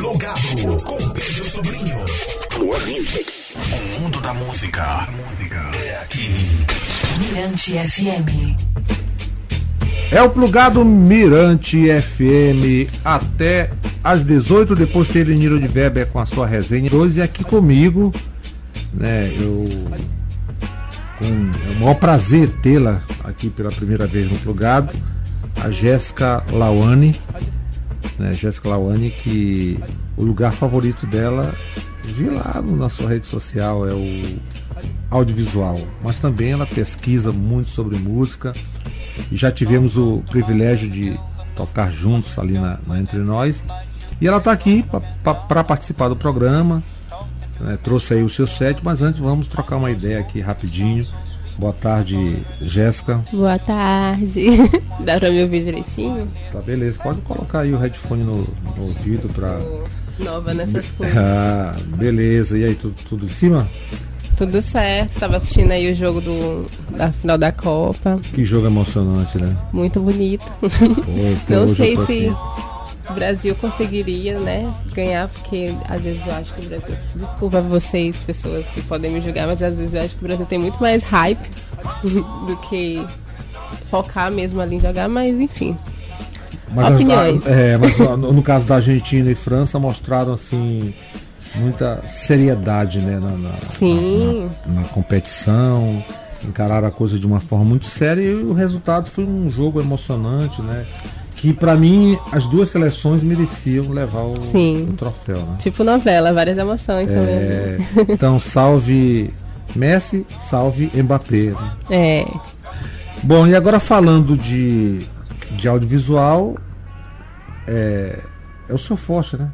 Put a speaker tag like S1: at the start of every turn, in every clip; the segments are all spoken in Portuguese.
S1: Plugado com Pedro Sobrinho. O mundo da música é aqui.
S2: Mirante FM.
S3: É o plugado Mirante FM até às 18, depois tem Niro de Weber com a sua resenha. Hoje é aqui comigo, né? Eu com é o maior prazer tê-la aqui pela primeira vez no plugado, a Jéssica Lawane, né? Jéssica Lawane que o lugar favorito dela, vi lá na sua rede social, é o audiovisual, mas também ela pesquisa muito sobre música já tivemos o privilégio de tocar juntos ali na, na Entre Nós. E ela está aqui para participar do programa, né, trouxe aí o seu set, mas antes vamos trocar uma ideia aqui rapidinho. Boa tarde, Jéssica.
S4: Boa tarde. Dá para me ouvir direitinho?
S3: Tá, beleza. Pode colocar aí o headphone no, no ouvido para.
S4: Nova nessas coisas.
S3: Ah, beleza. E aí, tudo, tudo em cima?
S4: Tudo certo, estava assistindo aí o jogo do, da final da Copa.
S3: Que jogo emocionante, né?
S4: Muito bonito. Pô, Não sei se assim. O Brasil conseguiria, né, ganhar, porque às vezes eu acho que o Brasil. Desculpa vocês, pessoas que podem me julgar, mas às vezes eu acho que o Brasil tem muito mais hype do que focar mesmo ali em jogar, mas enfim.
S3: Mas, Opiniões. é, mas no, no caso da Argentina e França mostraram assim muita seriedade né, na, na,
S4: Sim.
S3: Na, na, competição, encararam a coisa de uma forma muito séria e o resultado foi um jogo emocionante, né? Que para mim as duas seleções mereciam levar o, o troféu. Né?
S4: Tipo novela, várias emoções é,
S3: também. Então, salve Messi, salve Mbappé. Né?
S4: É.
S3: Bom, e agora falando de, de audiovisual, é, é o seu forte, né?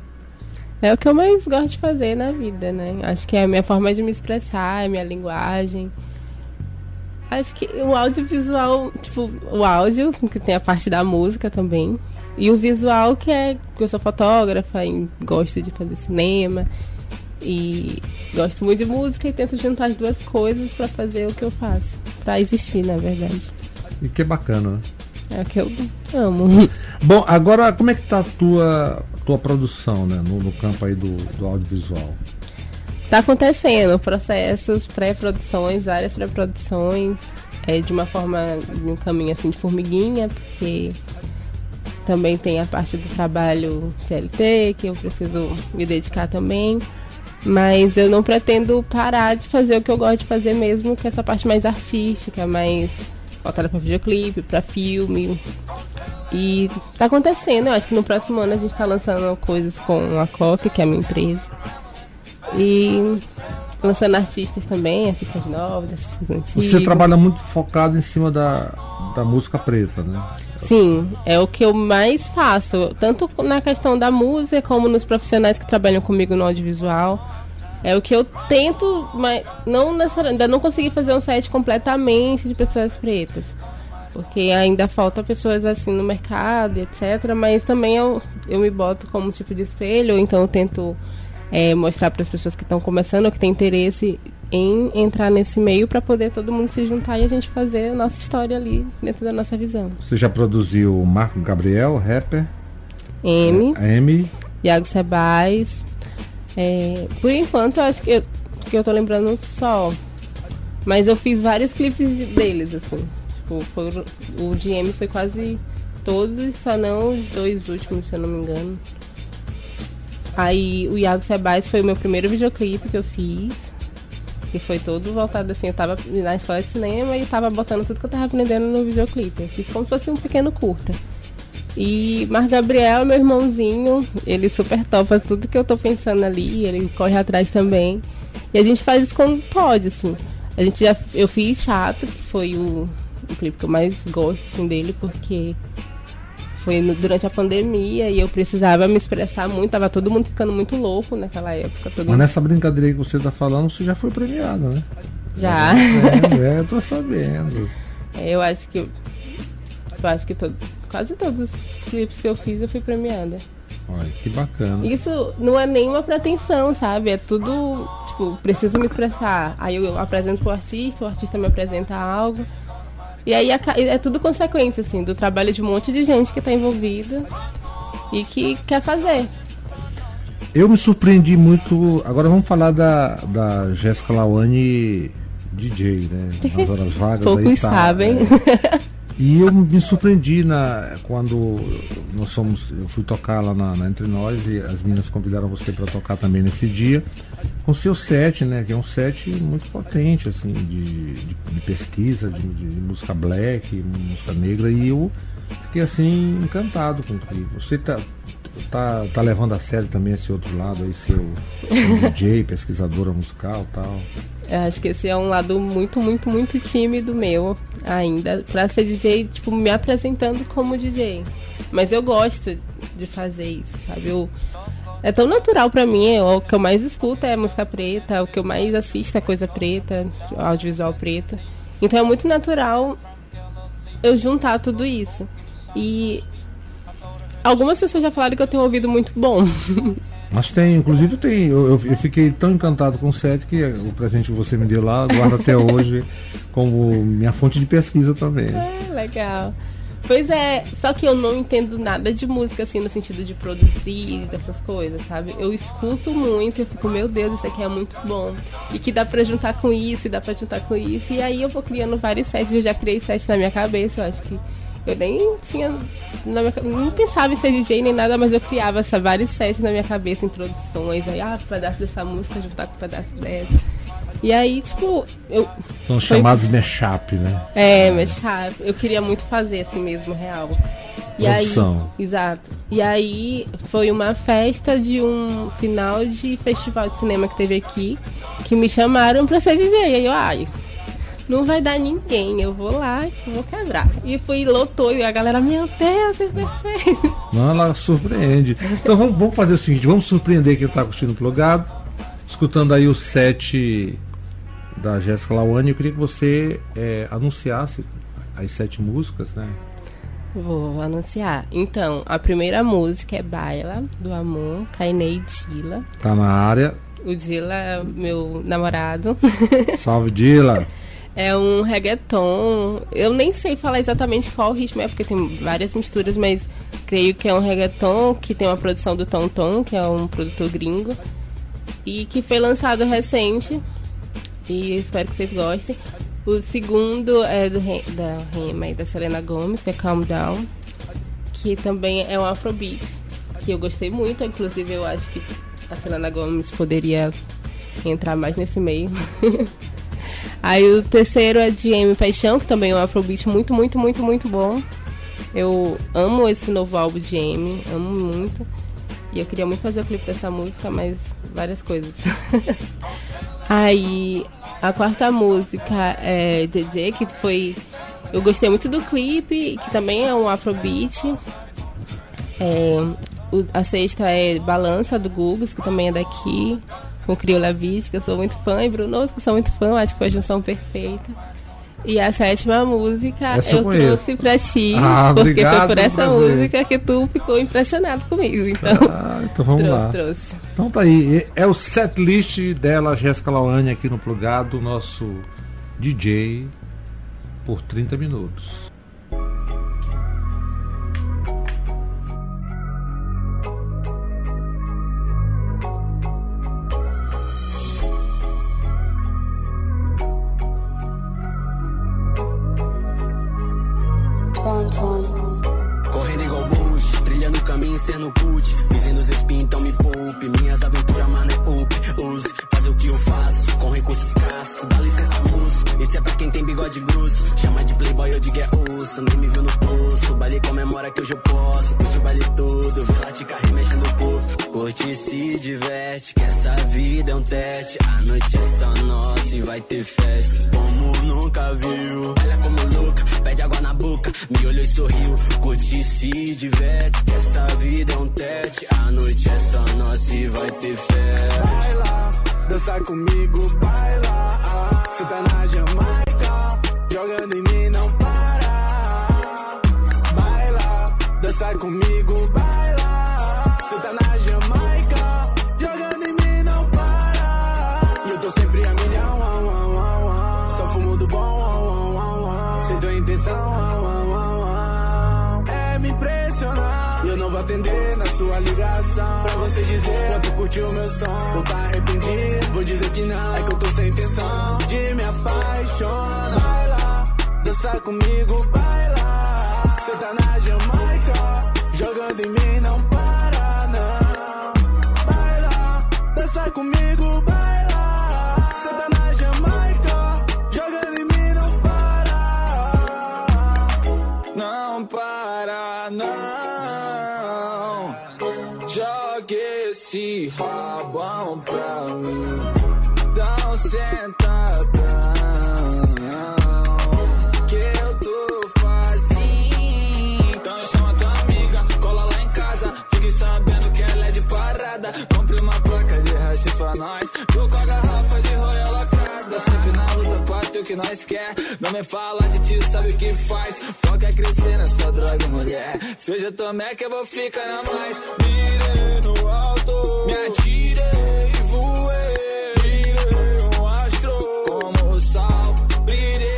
S4: É o que eu mais gosto de fazer na vida, né? Acho que é a minha forma de me expressar, é a minha linguagem. Acho que o audiovisual, tipo, o áudio, que tem a parte da música também. E o visual, que é que eu sou fotógrafa e gosto de fazer cinema. E gosto muito de música e tento juntar as duas coisas para fazer o que eu faço. para existir, na verdade.
S3: E que bacana, né?
S4: É o que eu amo.
S3: Bom, agora como é que tá a tua, tua produção, né? No, no campo aí do, do audiovisual?
S4: Tá acontecendo processos, pré-produções, várias pré-produções, é, de uma forma, de um caminho assim de formiguinha, porque também tem a parte do trabalho CLT, que eu preciso me dedicar também. Mas eu não pretendo parar de fazer o que eu gosto de fazer mesmo, que é essa parte mais artística, mais voltada para videoclipe, para filme. E tá acontecendo, eu acho que no próximo ano a gente tá lançando coisas com a Coque, que é a minha empresa. E lançando artistas também, artistas novos, artistas antigos.
S3: Você trabalha muito focado em cima da, da música preta, né?
S4: Sim, é o que eu mais faço, tanto na questão da música como nos profissionais que trabalham comigo no audiovisual. É o que eu tento, mas não ainda não consegui fazer um site completamente de pessoas pretas. Porque ainda falta pessoas assim no mercado, etc. Mas também eu, eu me boto como tipo de espelho, então eu tento é, mostrar para as pessoas que estão começando, ou que têm interesse em entrar nesse meio para poder todo mundo se juntar e a gente fazer a nossa história ali dentro da nossa visão.
S3: Você já produziu Marco Gabriel, rapper?
S4: M.
S3: É, M.
S4: Iago Sebais, é, por enquanto, acho que eu, que eu tô lembrando só. Mas eu fiz vários clipes deles, assim. Tipo, foi, o GM foi quase todos, só não os dois últimos, se eu não me engano. Aí o Iago Sebais foi o meu primeiro videoclipe que eu fiz. Que foi todo voltado assim, eu tava na escola de cinema e tava botando tudo que eu tava aprendendo no videoclipe. Eu fiz como se fosse um pequeno curta. E Mar Gabriel, meu irmãozinho, ele super topa tudo que eu tô pensando ali, ele corre atrás também. E a gente faz isso quando pode, assim. A gente já, eu fiz Chato, que foi o, o clipe que eu mais gosto assim, dele, porque foi no, durante a pandemia e eu precisava me expressar muito, tava todo mundo ficando muito louco naquela época.
S3: Mas mundo... nessa brincadeira que você tá falando, você já foi premiado, né?
S4: Já.
S3: É, é, tô sabendo.
S4: É, eu acho que. Eu acho que todo, quase todos os clipes que eu fiz eu fui premiada.
S3: Olha, que bacana.
S4: Isso não é nenhuma pretensão, sabe? É tudo, tipo, preciso me expressar. Aí eu apresento pro artista, o artista me apresenta algo. E aí é tudo consequência, assim, do trabalho de um monte de gente que está envolvida e que quer fazer.
S3: eu me surpreendi muito. Agora vamos falar da, da Jéssica Lawane DJ, né? Nas horas vagas.
S4: Poucos
S3: aí tá,
S4: sabem.
S3: é. E eu me surpreendi na, quando nós fomos, eu fui tocar lá na, na Entre Nós e as meninas convidaram você para tocar também nesse dia, com seu set, né? Que é um set muito potente, assim, de, de, de pesquisa, de, de, música black, música negra, e eu fiquei assim encantado com tudo. Você tá, tá, tá levando a sério também esse outro lado aí, seu DJ, pesquisadora musical tal.
S4: Eu acho que esse é um lado muito, muito, muito tímido meu ainda. Pra ser DJ, tipo, me apresentando como DJ. Mas eu gosto de fazer isso, sabe? Eu, é tão natural pra mim. É, o que eu mais escuto é música preta, o que eu mais assisto é coisa preta, audiovisual preto. Então é muito natural eu juntar tudo isso. E algumas pessoas já falaram que eu tenho ouvido muito bom.
S3: Mas tem, inclusive tem. Eu, eu, fiquei tão encantado com o set que o presente que você me deu lá, guardo até hoje como minha fonte de pesquisa também.
S4: É, legal. Pois é, só que eu não entendo nada de música, assim, no sentido de produzir, dessas coisas, sabe? Eu escuto muito e fico, meu Deus, isso aqui é muito bom. E que dá pra juntar com isso, e dá pra juntar com isso. E aí eu vou criando vários sets, eu já criei sets na minha cabeça, eu acho que eu nem tinha. Minha, nem pensava em ser DJ nem nada, mas eu criava essa, vários sets na minha cabeça, introduções, aí, ah, pedaço dessa música juntar com pedaço dessa. E aí, tipo, eu.
S3: São foi... chamados mashup, né?
S4: É, mashup. Eu queria muito fazer assim mesmo, real. E Produção. aí, exato. E aí foi uma festa de um final de festival de cinema que teve aqui, que me chamaram pra ser DJ. E aí eu, ai, não vai dar ninguém, eu vou lá e vou quebrar. E fui, lotou, e a galera, meu Deus, é perfeito.
S3: Não, ela surpreende. Então vamos, vamos fazer o seguinte, vamos surpreender quem está curtindo o plugado, escutando aí o set da Jéssica Lawane, eu queria que você é, anunciasse as sete músicas, né?
S4: Vou anunciar. Então, a primeira música é Baila, do Amor, Kainei Dila.
S3: Tá na área.
S4: O Dila é meu namorado.
S3: Salve, Dila!
S4: É um reggaeton. Eu nem sei falar exatamente qual ritmo é, porque tem várias misturas, mas creio que é um reggaeton que tem uma produção do Tom Tom, que é um produtor gringo, e que foi lançado recente. E espero que vocês gostem. O segundo é do da Rema e da Selena Gomes, que é Calm Down, que também é um afrobeat, que eu gostei muito, inclusive eu acho que a Selena Gomes poderia entrar mais nesse meio. Aí o terceiro é de M Paixão, que também é um afrobeat muito, muito, muito, muito bom. Eu amo esse novo álbum de M, amo muito. E eu queria muito fazer o clipe dessa música, mas várias coisas. Aí a quarta música é DJ, que foi. Eu gostei muito do clipe, que também é um afrobeat. É, a sexta é Balança do Gugus, que também é daqui com Crioula Beach, que eu sou muito fã, e Bruno, que eu sou muito fã, acho que foi a junção perfeita. E a sétima música essa eu, trouxe pra ti, ah, porque obrigado, foi por essa música que tu ficou impressionado comigo. Então,
S3: ah, então vamos trouxe, lá. Trouxe. Então tá aí. É o set list dela, Jéssica Lawane, aqui no Plugado, nosso DJ, por 30 minutos.
S5: Boca. Me olhou e sorriu. Curte e se diverte. Essa vida é um teste. A noite é só nossa e vai ter festa.
S6: Baila, dança comigo, baila. Cê tá na Jamaica, jogando em mim não para. Baila, dança comigo, baila. na sua ligação. Pra você dizer quanto curtiu meu som. Vou tá arrependido, vou dizer que não. É que eu tô sem intenção de me apaixonar. Vai lá, dança comigo, vai lá. Cê tá na Jamaica, jogando em mim, não para, não. Vai lá, dança comigo, que roubam pra mim. Dão sentadão. Que eu tô fazendo. Então eu sou a tua amiga. Cola lá em casa. Fique sabendo que ela é de parada. Compre uma placa de hash pra nós. Tô com a garrafa de royal lacrada. Sempre na luta parte o que nós quer. Não me fala, a gente sabe o que faz. Foca é crescer nessa droga, mulher. Se eu já que eu vou ficar na mais. Virei. Me atirei, voei, Virei um astro como o sol, brilhei.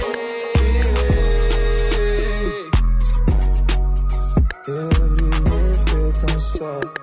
S6: Eu brilhei feito um sol.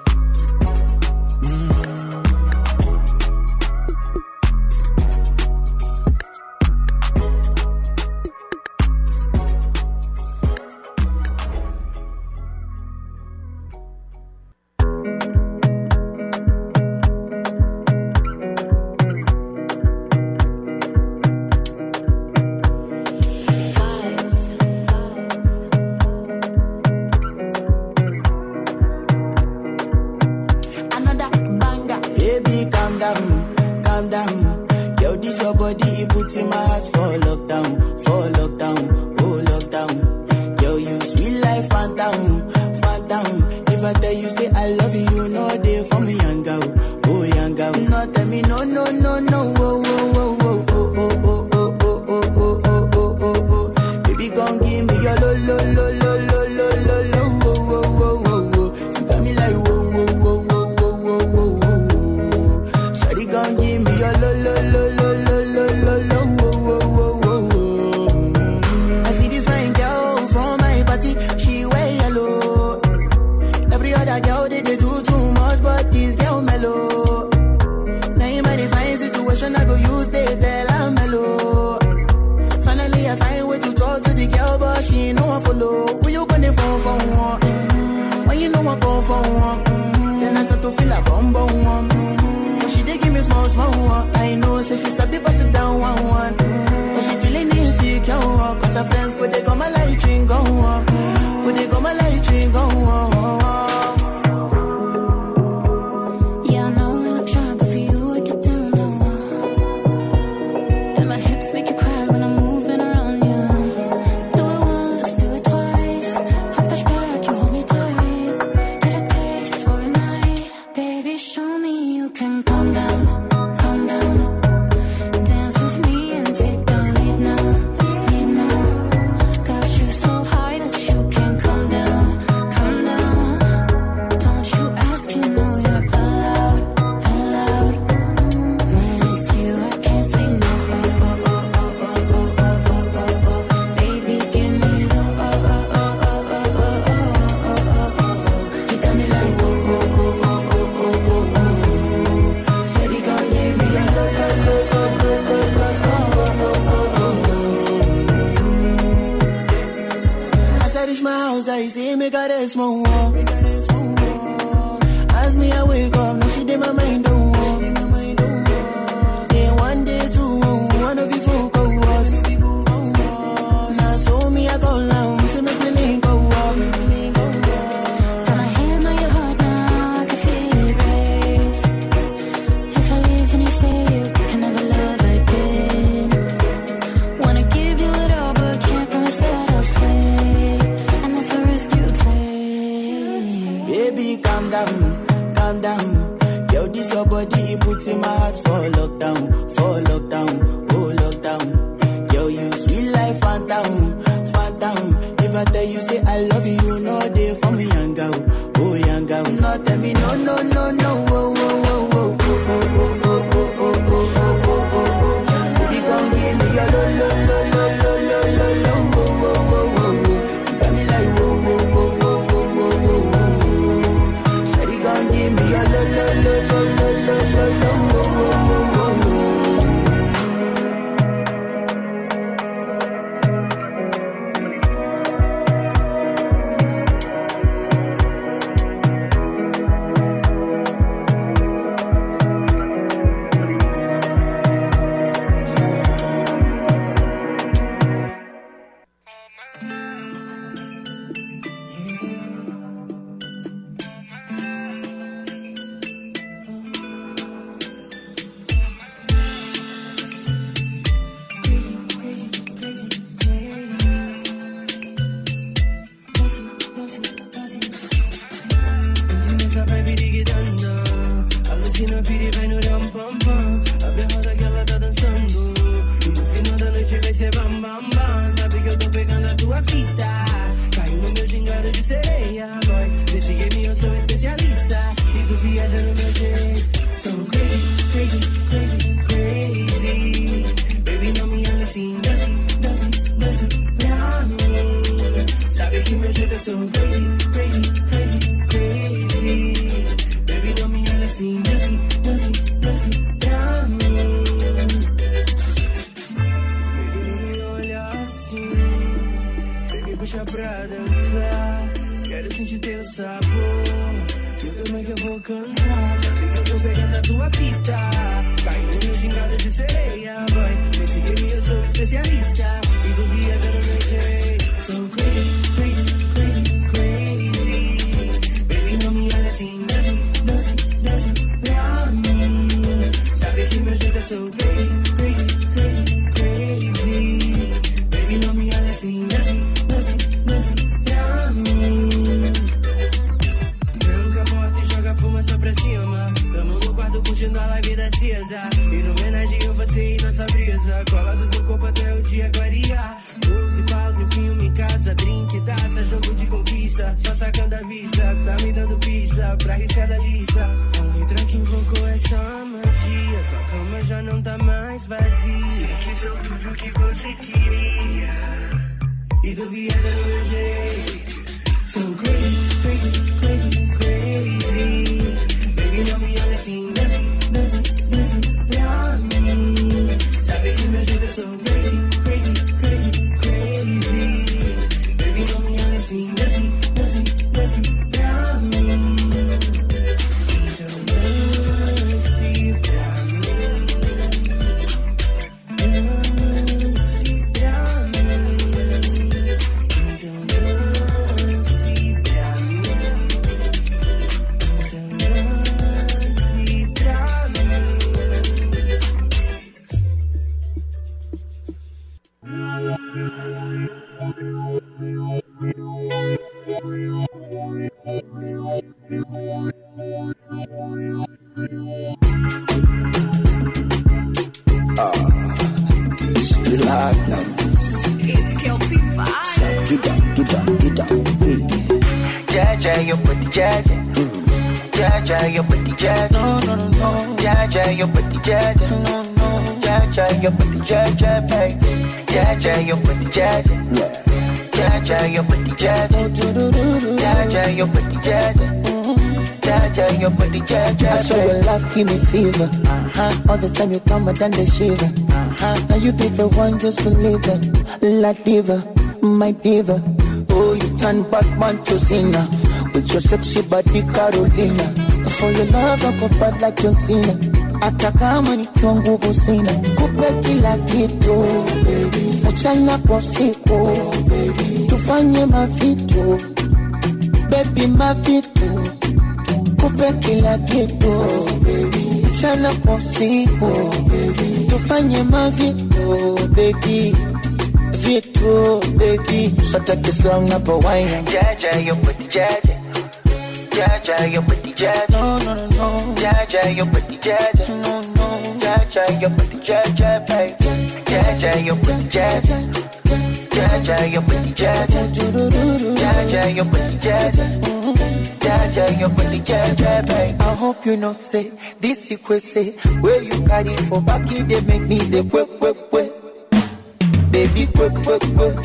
S7: I
S8: swear your
S9: baby.
S8: love give me fever. Uh-huh. All the time you come done the shiver. Uh-huh. Now you be the one, just believe it. La diva, my diva. Oh, you turn Batman to Cena. With your sexy body, Carolina. For your love, I go fight like John Cena. Hata kama nikiwa nguvu sina, kupe kila kitu mchana kwa usiku, tufanye mavitu baby, mavitu kupe kila kitu oh, mchana kwa usiku oh, tufanye mavito bebi vitu bebi swata kislamu napowaina
S9: jaja yopati jaja. Jaja yopati jaja.
S8: No, no, no, no.
S9: jaja yopati jaja.
S8: No, no.
S9: jaja your yopati jaja baby jaja yopati jaja. Jaja your yopati jaja.
S8: Do-do-do-do.
S9: Jaja, your booty, Jaja. Jaja, your booty, Jaja, baby.
S8: I hope you know say this is say where you carry for back it they make me the quick quick quick baby quick quick quick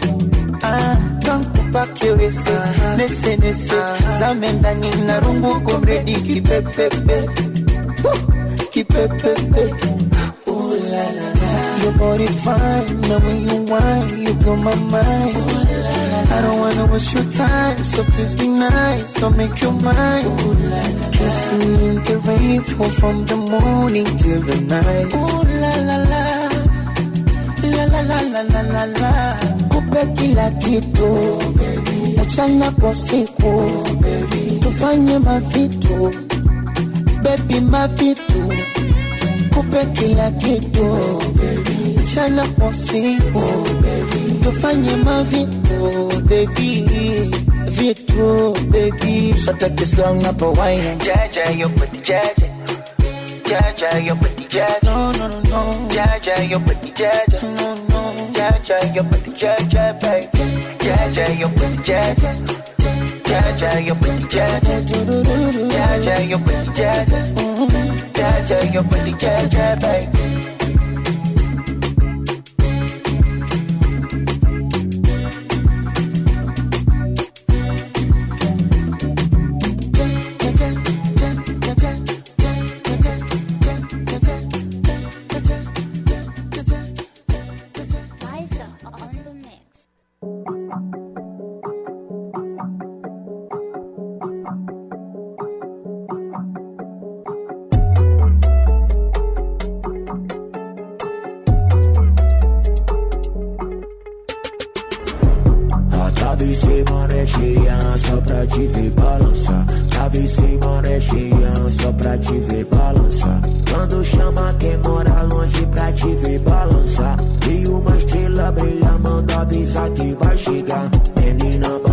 S8: ah kankupa kiwese nese nese zame ndani na rungu komredi kipepepe kipepepe Ooh la la la. Your body fine now when you whine you blow my mind I don't wanna waste your time, so please be nice, so make your mind. Ooh, la, la, Kissing in the rain, from the morning till the night. Ooh la la la, la la la la la la la. Kupe kila kitu, mchana kwa usiku, tufanye mavitu, baby mavitu. Kupe kila kitu, mchana kwa usiku, tufanye mavi oh, baby vitu baby shata kislong hapo wine
S9: jaja your pati jaja. Jaja your pati jaja.
S8: No no no no.
S9: Jaja your pati jaja.
S8: No no
S9: jaja your pati jaja baby jaja your pati jaja. Jaja your pati jaja. Jaja your pati jaja. Jaja your pati jaja baby
S10: Sabe
S11: se manejar é só pra te ver balançar Sabe se manejar é só pra te ver balançar Quando chama quem mora longe pra te ver balançar E uma estrela brilha, manda avisar que vai chegar. Menina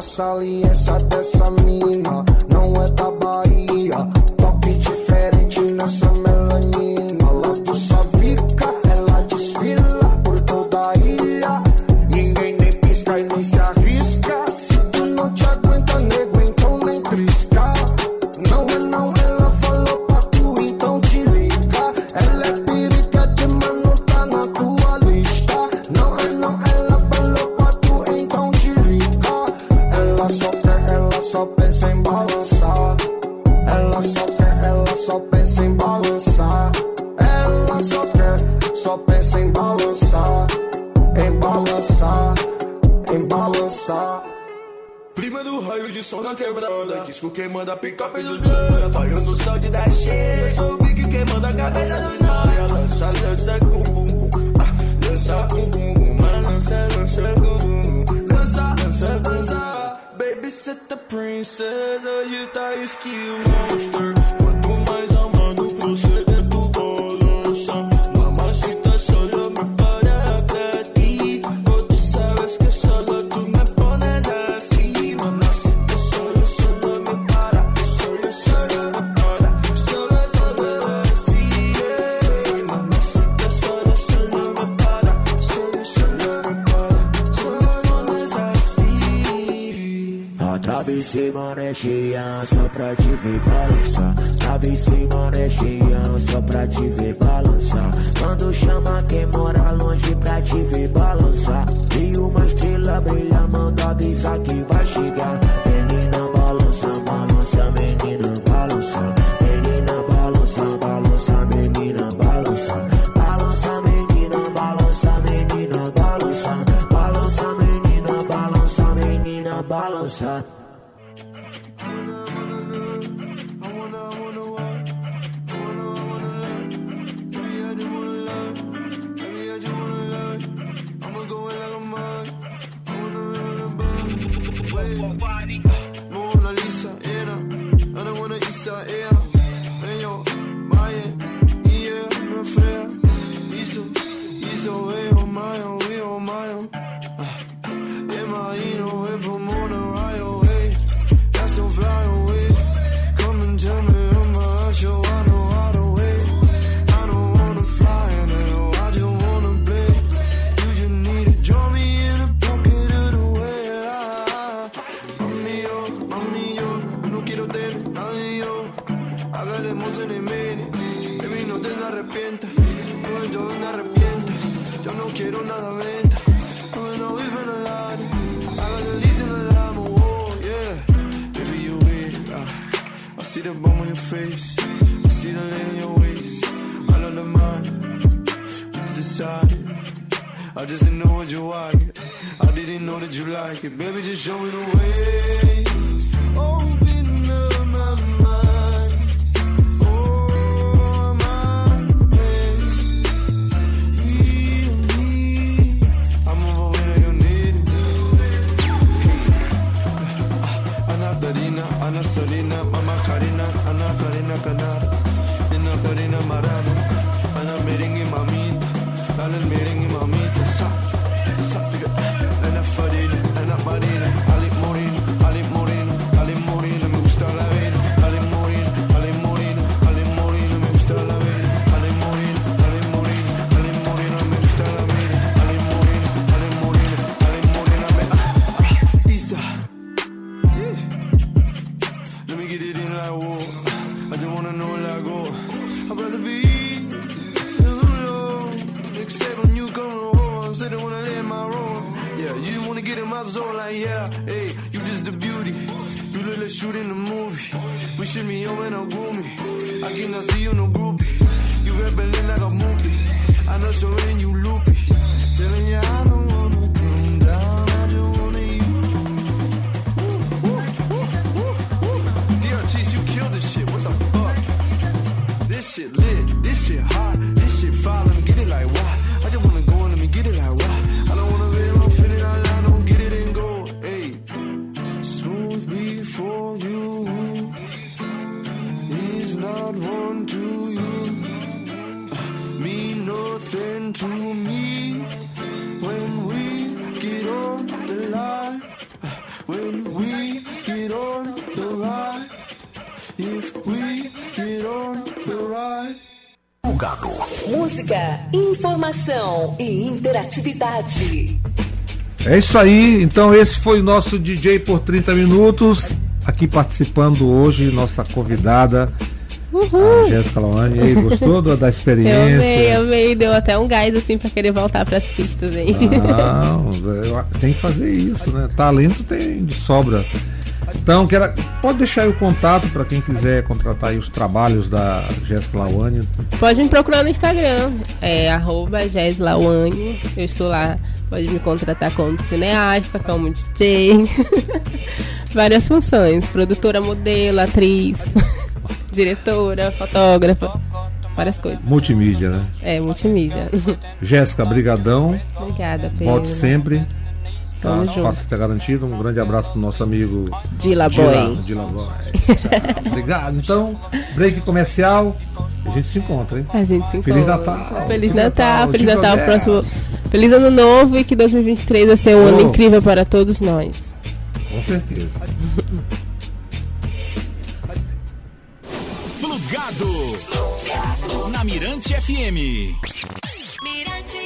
S12: nessa aliança dessa mina Olho no sol de da Eu Sou o Big queimando a cabeça do nóia. Lança, lança com bumbum. Ah, lança com bumbum. Mas lança, lança com. Lança, lança, lança. Baby, set the princess. you tá esqui o
S11: monster. se manejar, só pra te ver balançar. Sabe se manejar, só pra te ver balançar. Quando chama quem mora longe pra te ver balançar. E uma estrela brilha, manda avisar que vai
S13: interatividade.
S3: É isso aí, então esse foi o nosso DJ por 30 minutos, aqui participando hoje, nossa convidada, a Jéssica Lawane. E aí, gostou da, da
S4: Eu
S3: experiência?
S4: amei, amei. Deu até um gás assim pra querer voltar pras pistas aí.
S3: Não, tem que fazer isso, né? Talento tem de sobra. Então, quero, pode deixar aí o contato para quem quiser contratar os trabalhos da Jéssica Lawane.
S4: Pode me procurar no Instagram, é arroba Jeslawane. Eu estou lá. Pode me contratar como cineasta, como DJ. Várias funções. Produtora, modelo, atriz, diretora, fotógrafa. Várias coisas.
S3: Multimídia, né?
S4: É, multimídia.
S3: Jéssica, brigadão.
S4: Obrigada, Pedro.
S3: Volte sempre. Tá,
S4: junto.
S3: Passa que tá garantido. Um grande abraço pro nosso amigo
S4: Dila Boy.
S3: Dila Boy. Tchau. Obrigado. Então, break comercial. A gente se encontra, hein?
S4: A gente se encontra.
S3: Feliz Natal.
S4: Feliz Natal, Feliz Natal,
S3: bells.
S4: próximo. Feliz Ano Novo e que 2023 vai ser um ano
S3: Oh.
S4: incrível para todos nós.
S3: Com certeza.
S1: Plugado. Na Mirante FM.
S7: Mirante